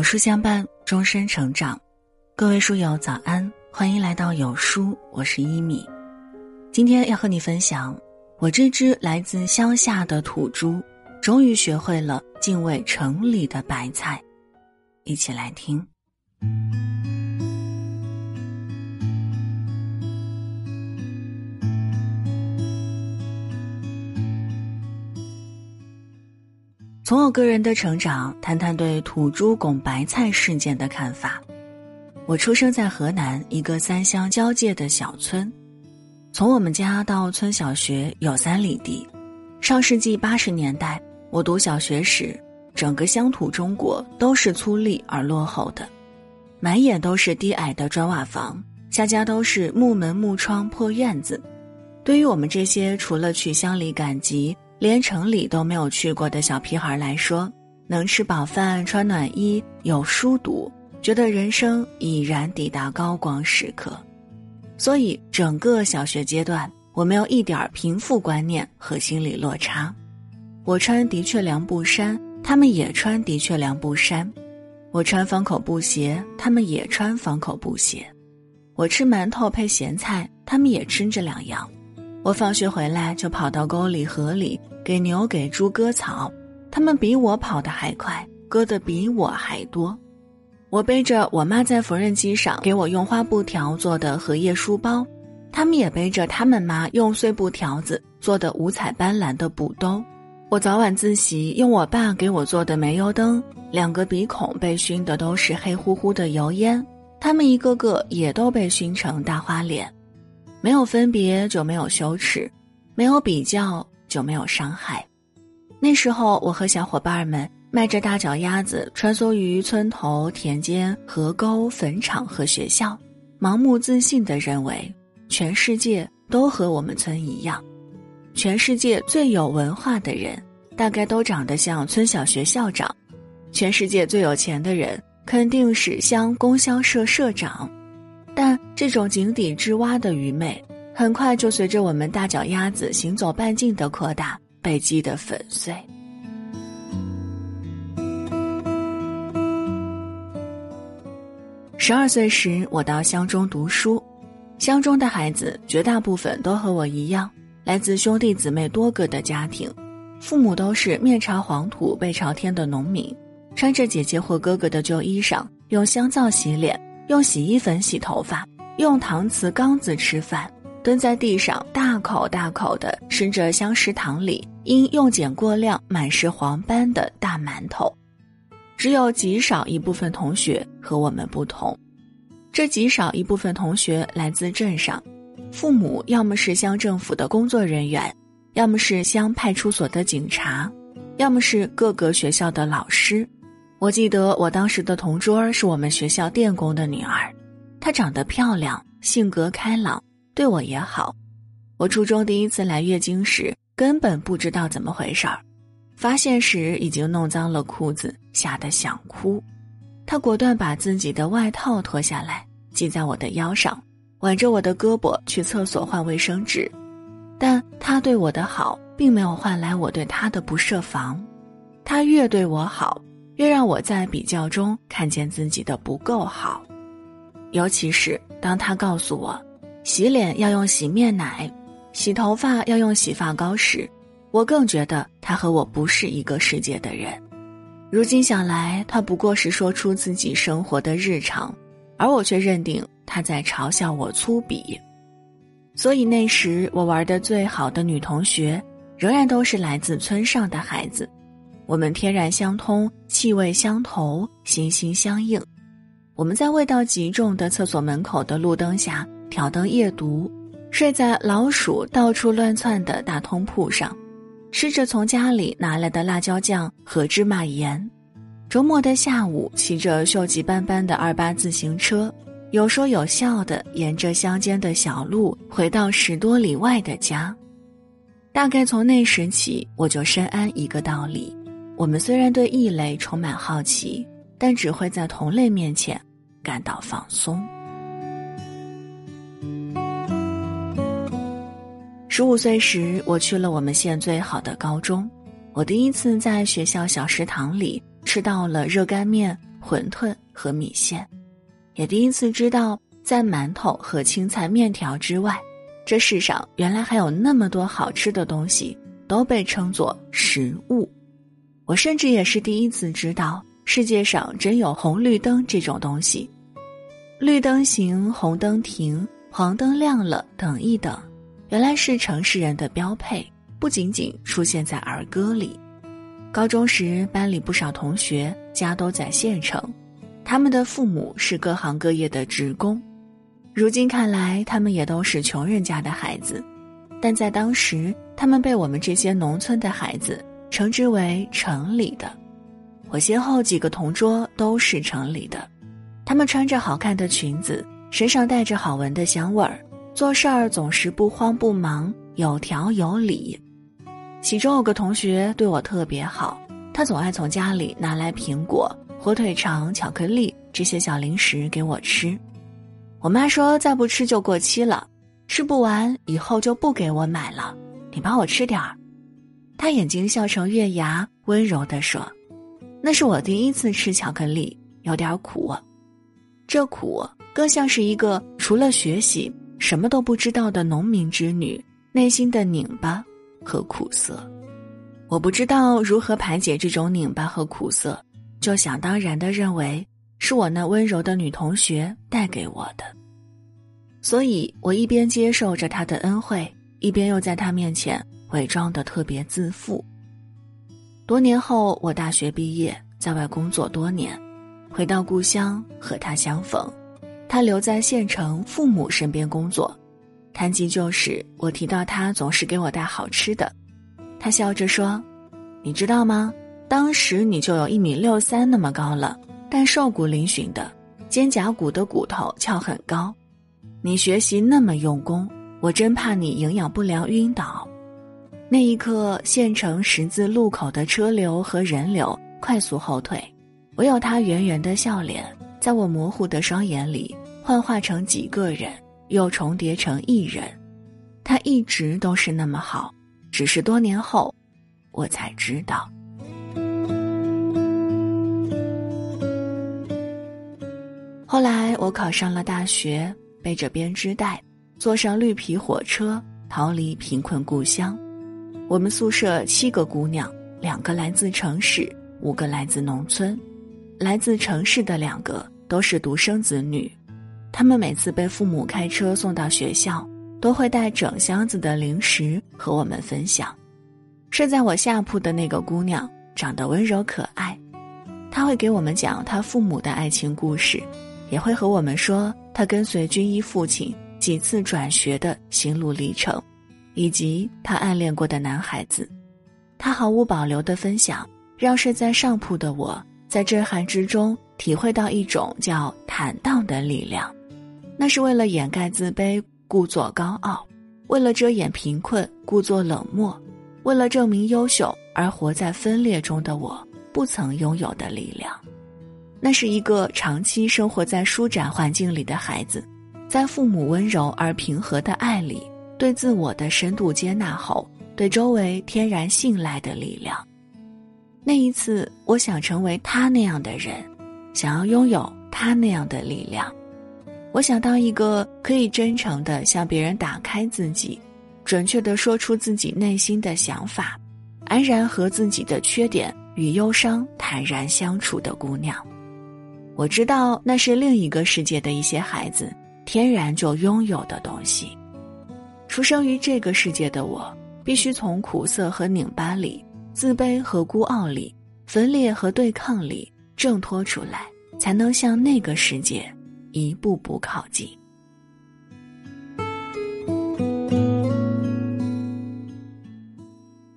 有书相伴，终身成长。各位书友早安，欢迎来到有书，我是一米。今天要和你分享，我这只来自乡下的土猪，终于学会了敬畏城里的白菜。一起来听。从我个人的成长，谈谈对土猪拱白菜事件的看法。我出生在河南一个三乡交界的小村，从我们家到村小学有三里地。上世纪八十年代，我读小学时，整个乡土中国都是粗粝而落后的，满眼都是低矮的砖瓦房，家家都是木门木窗破院子。对于我们这些除了去乡里赶集，连城里都没有去过的小屁孩来说，能吃饱饭、穿暖衣、有书读，觉得人生已然抵达高光时刻。所以，整个小学阶段，我没有一点贫富观念和心理落差。我穿的确凉布衫，他们也穿的确凉布衫；我穿方口布鞋，他们也穿方口布鞋；我吃馒头配咸菜，他们也吃这两样。我放学回来就跑到沟里、河里给牛、给猪割草，他们比我跑得还快，割得比我还多。我背着我妈在缝纫机上给我用花布条做的荷叶书包，他们也背着他们妈用碎布条子做的五彩斑斓的补兜。我早晚自习用我爸给我做的煤油灯，两个鼻孔被熏的都是黑乎乎的油烟，他们一个个也都被熏成大花脸。没有分别就没有羞耻，没有比较就没有伤害。那时候，我和小伙伴们迈着大脚丫子穿梭于村头、田间、河沟、坟场和学校，盲目自信地认为全世界都和我们村一样，全世界最有文化的人大概都长得像村小学校长，全世界最有钱的人肯定是乡供销社社长。但这种井底之蛙的愚昧，很快就随着我们大脚丫子行走半径的扩大，被击得粉碎。十二岁时，我到乡中读书，乡中的孩子绝大部分都和我一样，来自兄弟姊妹多个的家庭，父母都是面朝黄土背朝天的农民，穿着姐姐或哥哥的旧衣裳，用香皂洗脸。用洗衣粉洗头发，用搪瓷缸子吃饭，蹲在地上大口大口地吃着香食堂里因用碱过量满是黄斑的大馒头。只有极少一部分同学和我们不同，这极少一部分同学来自镇上，父母要么是乡政府的工作人员，要么是乡派出所的警察，要么是各个学校的老师。我记得我当时的同桌是我们学校电工的女儿，她长得漂亮，性格开朗，对我也好。我初中第一次来月经时，根本不知道怎么回事儿，发现时已经弄脏了裤子，吓得想哭。她果断把自己的外套脱下来系在我的腰上，挽着我的胳膊去厕所换卫生纸。但她对我的好，并没有换来我对她的不设防。她越对我好。越让我在比较中看见自己的不够好，尤其是当他告诉我，洗脸要用洗面奶，洗头发要用洗发膏时，我更觉得他和我不是一个世界的人。如今想来，他不过是说出自己生活的日常，而我却认定他在嘲笑我粗鄙。所以那时我玩的最好的女同学，仍然都是来自村上的孩子。我们天然相通，气味相投，心心相印。我们在味道极重的厕所门口的路灯下挑灯夜读，睡在老鼠到处乱窜的大通铺上，吃着从家里拿来的辣椒酱和芝麻盐。周末的下午，骑着锈迹斑斑的二八自行车，有说有笑的沿着乡间的小路回到十多里外的家。大概从那时起，我就深谙一个道理。我们虽然对异类充满好奇，但只会在同类面前感到放松。十五岁时，我去了我们县最好的高中。我第一次在学校小食堂里吃到了热干面、馄饨和米线，也第一次知道，在馒头和青菜面条之外，这世上原来还有那么多好吃的东西都被称作食物。我甚至也是第一次知道，世界上真有红绿灯这种东西。绿灯行，红灯停，黄灯亮了，等一等，原来是城市人的标配，不仅仅出现在儿歌里。高中时，班里不少同学家都在县城，他们的父母是各行各业的职工。如今看来，他们也都是穷人家的孩子，但在当时，他们被我们这些农村的孩子称之为城里的。我先后几个同桌都是城里的，他们穿着好看的裙子，身上带着好闻的香味儿，做事儿总是不慌不忙，有条有理。其中有个同学对我特别好，他总爱从家里拿来苹果、火腿肠、巧克力这些小零食给我吃。我妈说再不吃就过期了，吃不完以后就不给我买了。你帮我吃点儿。他眼睛笑成月牙，温柔地说：“那是我第一次吃巧克力，有点苦。这苦更像是一个除了学习什么都不知道的农民之女内心的拧巴。”和苦涩，我不知道如何排解这种拧巴和苦涩，就想当然的认为是我那温柔的女同学带给我的，所以我一边接受着她的恩惠，一边又在她面前伪装的特别自负。多年后，我大学毕业，在外工作多年，回到故乡和他相逢，他留在县城父母身边工作。谈及旧事，我提到他总是给我带好吃的，他笑着说：“你知道吗？当时你就有一米六三那么高了，但瘦骨嶙峋的，肩胛骨的骨头翘很高。你学习那么用功，我真怕你营养不良晕倒。”那一刻，县城十字路口的车流和人流快速后退，唯有他圆圆的笑脸，在我模糊的双眼里幻化成几个人。又重叠成一人，他一直都是那么好，只是多年后，我才知道。后来我考上了大学，背着编织袋，坐上绿皮火车，逃离贫困故乡。我们宿舍七个姑娘，两个来自城市，五个来自农村。来自城市的两个都是独生子女。他们每次被父母开车送到学校，都会带整箱子的零食和我们分享。睡在我下铺的那个姑娘长得温柔可爱，她会给我们讲她父母的爱情故事，也会和我们说她跟随军医父亲几次转学的心路历程，以及她暗恋过的男孩子。她毫无保留的分享，让睡在上铺的我在震撼之中体会到一种叫坦荡的力量。那是为了掩盖自卑，故作高傲；为了遮掩贫困，故作冷漠；为了证明优秀而活在分裂中的我，不曾拥有的力量。那是一个长期生活在舒展环境里的孩子，在父母温柔而平和的爱里，对自我的深度接纳后，对周围天然信赖的力量。那一次，我想成为他那样的人，想要拥有他那样的力量。我想当一个可以真诚的向别人打开自己，准确的说出自己内心的想法，安然和自己的缺点与忧伤坦然相处的姑娘。我知道那是另一个世界的一些孩子天然就拥有的东西。出生于这个世界的我，必须从苦涩和拧巴里、自卑和孤傲里、分裂和对抗里挣脱出来，才能向那个世界。一步步靠近。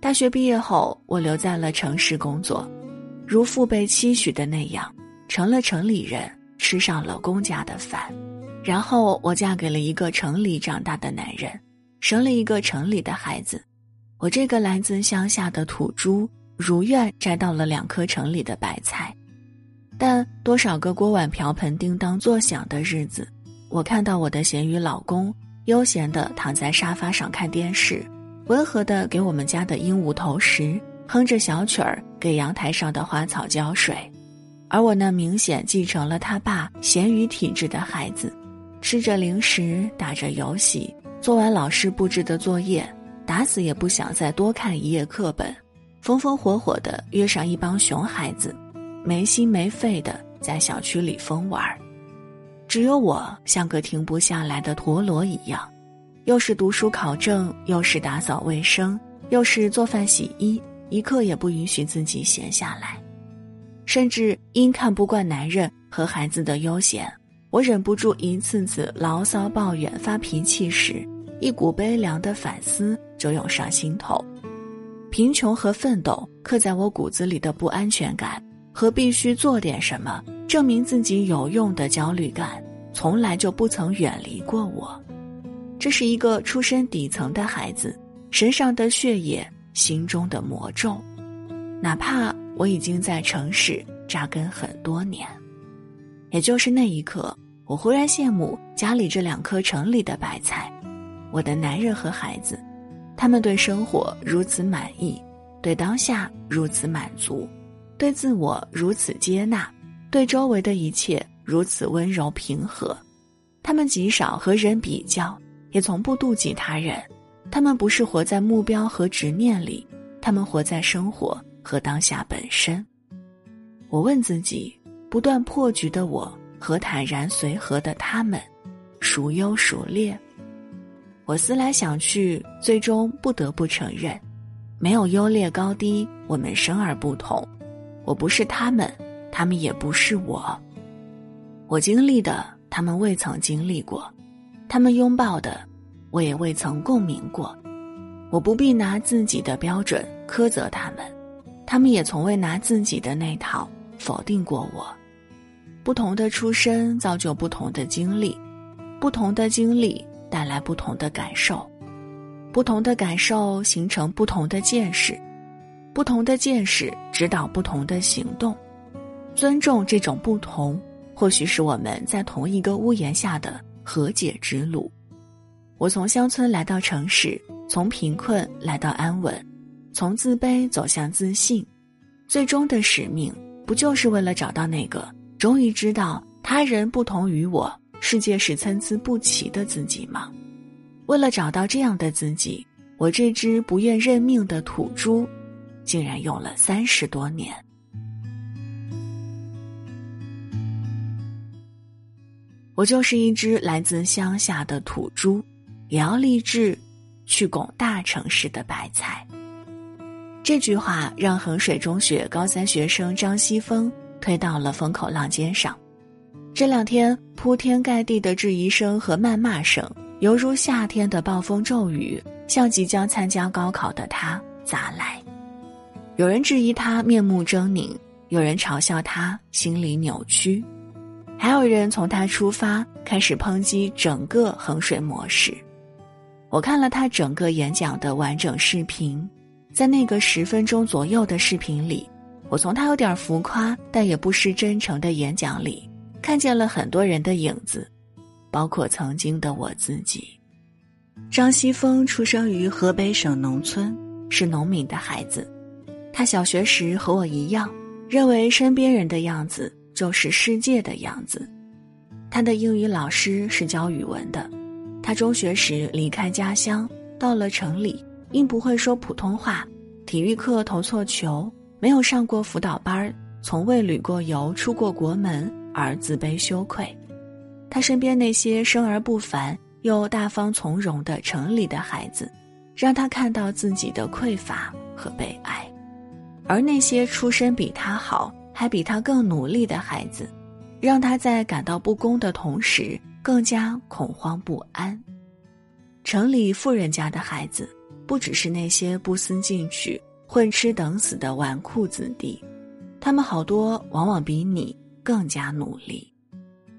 大学毕业后，我留在了城市工作，如父辈期许的那样，成了城里人，吃上了公家的饭。然后，我嫁给了一个城里长大的男人，生了一个城里的孩子。我这个来自乡下的土猪，如愿摘到了两颗城里的白菜。但多少个锅碗瓢盆叮当作响的日子，我看到我的咸鱼老公悠闲地躺在沙发上看电视，温和地给我们家的鹦鹉投食，哼着小曲儿给阳台上的花草浇水，而我那明显继承了他爸咸鱼体质的孩子，吃着零食，打着游戏，做完老师布置的作业，打死也不想再多看一页课本，风风火火的约上一帮熊孩子，没心没肺的在小区里疯玩儿。只有我像个停不下来的陀螺一样，又是读书考证，又是打扫卫生，又是做饭洗衣，一刻也不允许自己闲下来。甚至因看不惯男人和孩子的悠闲，我忍不住一次次牢骚抱怨、发脾气时，一股悲凉的反思就涌上心头。贫穷和奋斗刻在我骨子里的不安全感和必须做点什么。证明自己有用的焦虑感，从来就不曾远离过我。这是一个出身底层的孩子，身上的血液，心中的魔咒。哪怕我已经在城市扎根很多年，也就是那一刻，我忽然羡慕家里这两颗城里的白菜，我的男人和孩子，他们对生活如此满意，对当下如此满足，对自我如此接纳。对周围的一切如此温柔平和，他们极少和人比较，也从不妒忌他人。他们不是活在目标和执念里，他们活在生活和当下本身。我问自己：不断破局的我和坦然随和的他们，孰优孰劣？我思来想去，最终不得不承认，没有优劣高低，我们生而不同。我不是他们。他们也不是我，我经历的，他们未曾经历过；他们拥抱的，我也未曾共鸣过。我不必拿自己的标准苛责他们，他们也从未拿自己的那套否定过我。不同的出身造就不同的经历，不同的经历带来不同的感受，不同的感受形成不同的见识，不同的见识指导不同的行动。尊重这种不同，或许是我们在同一个屋檐下的和解之路。我从乡村来到城市，从贫困来到安稳，从自卑走向自信，最终的使命不就是为了找到那个终于知道他人不同于我，世界是参差不齐的自己吗？为了找到这样的自己，我这只不愿认命的土猪，竟然用了三十多年。我就是一只来自乡下的土猪，也要立志去拱大城市的白菜。这句话让衡水中学高三学生张西峰推到了风口浪尖上。这两天铺天盖地的质疑声和谩骂声，犹如夏天的暴风骤雨，向即将参加高考的他砸来。有人质疑他面目狰狞，有人嘲笑他心理扭曲。还有人从他出发开始抨击整个衡水模式。我看了他整个演讲的完整视频，在那个十分钟左右的视频里，我从他有点浮夸但也不失真诚的演讲里，看见了很多人的影子，包括曾经的我自己。张西峰出生于河北省农村，是农民的孩子。他小学时和我一样，认为身边人的样子。就是世界的样子。他的英语老师是教语文的。他中学时离开家乡，到了城里，因不会说普通话，体育课投错球，没有上过辅导班，从未旅过游、出过国门，而自卑羞愧。他身边那些生而不凡又大方从容的城里的孩子，让他看到自己的匮乏和悲哀，而那些出身比他好。还比他更努力的孩子，让他在感到不公的同时更加恐慌不安。城里富人家的孩子，不只是那些不思进取、混吃等死的纨绔子弟，他们好多往往比你更加努力，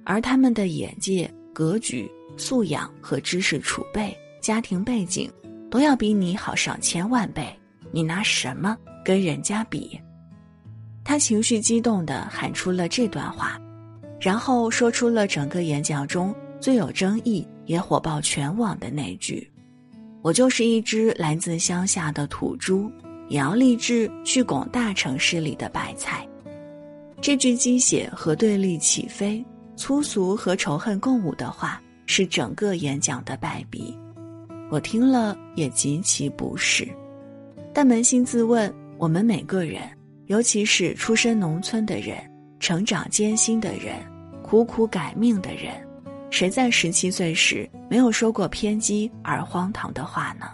而他们的眼界、格局、素养和知识储备、家庭背景，都要比你好上千万倍。你拿什么跟人家比？他情绪激动地喊出了这段话，然后说出了整个演讲中最有争议也火爆全网的那句：“我就是一只来自乡下的土猪，也要立志去拱大城市里的白菜。”这句鸡血和对立起飞、粗俗和仇恨共舞的话，是整个演讲的败笔。我听了也极其不适。但扪心自问，我们每个人，尤其是出身农村的人、成长艰辛的人、苦苦改命的人，谁在十七岁时没有说过偏激而荒唐的话呢？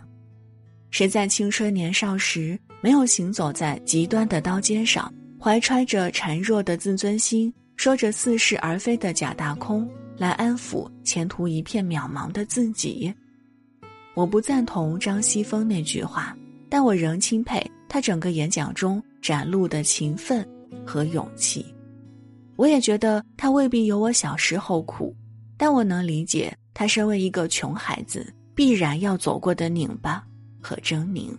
谁在青春年少时没有行走在极端的刀尖上，怀揣着孱弱的自尊心，说着似是而非的假大空，来安抚前途一片渺茫的自己？我不赞同张西峰那句话，但我仍钦佩他整个演讲中展露的勤奋和勇气。我也觉得他未必有我小时候苦，但我能理解他身为一个穷孩子必然要走过的拧巴。和狰狞。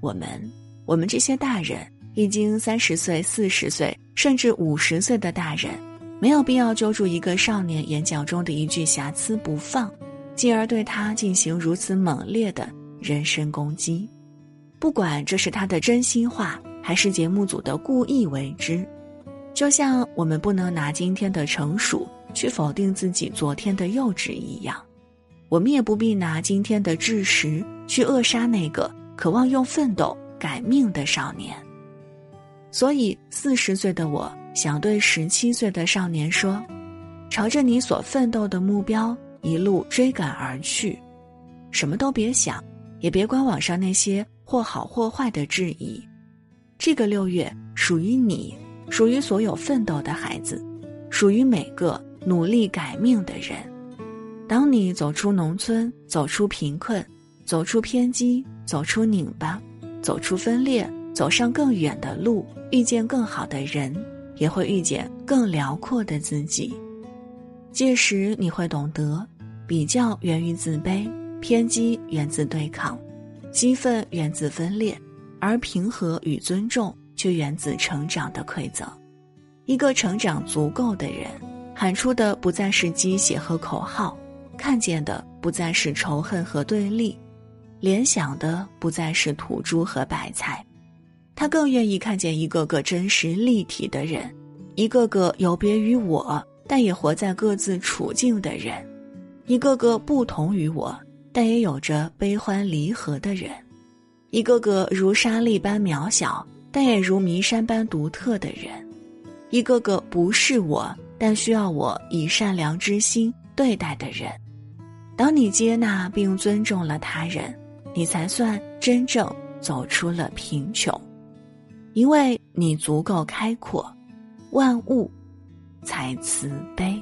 我们，我们这些大人，已经三十岁、四十岁，甚至五十岁的大人，没有必要揪住一个少年演讲中的一句瑕疵不放，进而对他进行如此猛烈的人身攻击。不管这是他的真心话，还是节目组的故意为之，就像我们不能拿今天的成熟去否定自己昨天的幼稚一样。我们也不必拿今天的智识去扼杀那个渴望用奋斗改命的少年。所以，四十岁的我想对十七岁的少年说：，朝着你所奋斗的目标一路追赶而去，什么都别想，也别管网上那些或好或坏的质疑。这个六月属于你，属于所有奋斗的孩子，属于每个努力改命的人。当你走出农村，走出贫困，走出偏激，走出拧巴，走出分裂，走上更远的路，遇见更好的人，也会遇见更辽阔的自己。届时你会懂得，比较源于自卑，偏激源自对抗，激愤源自分裂，而平和与尊重却源自成长的馈赠。一个成长足够的人，喊出的不再是鸡血和口号。看见的不再是仇恨和对立，联想的不再是土猪和白菜，他更愿意看见一个个真实立体的人，一个个有别于我但也活在各自处境的人，一个个不同于我但也有着悲欢离合的人，一个个如沙粒般渺小但也如弥山般独特的人，一个个不是我但需要我以善良之心对待的人。当你接纳并尊重了他人，你才算真正走出了贫穷，因为你足够开阔，万物才慈悲。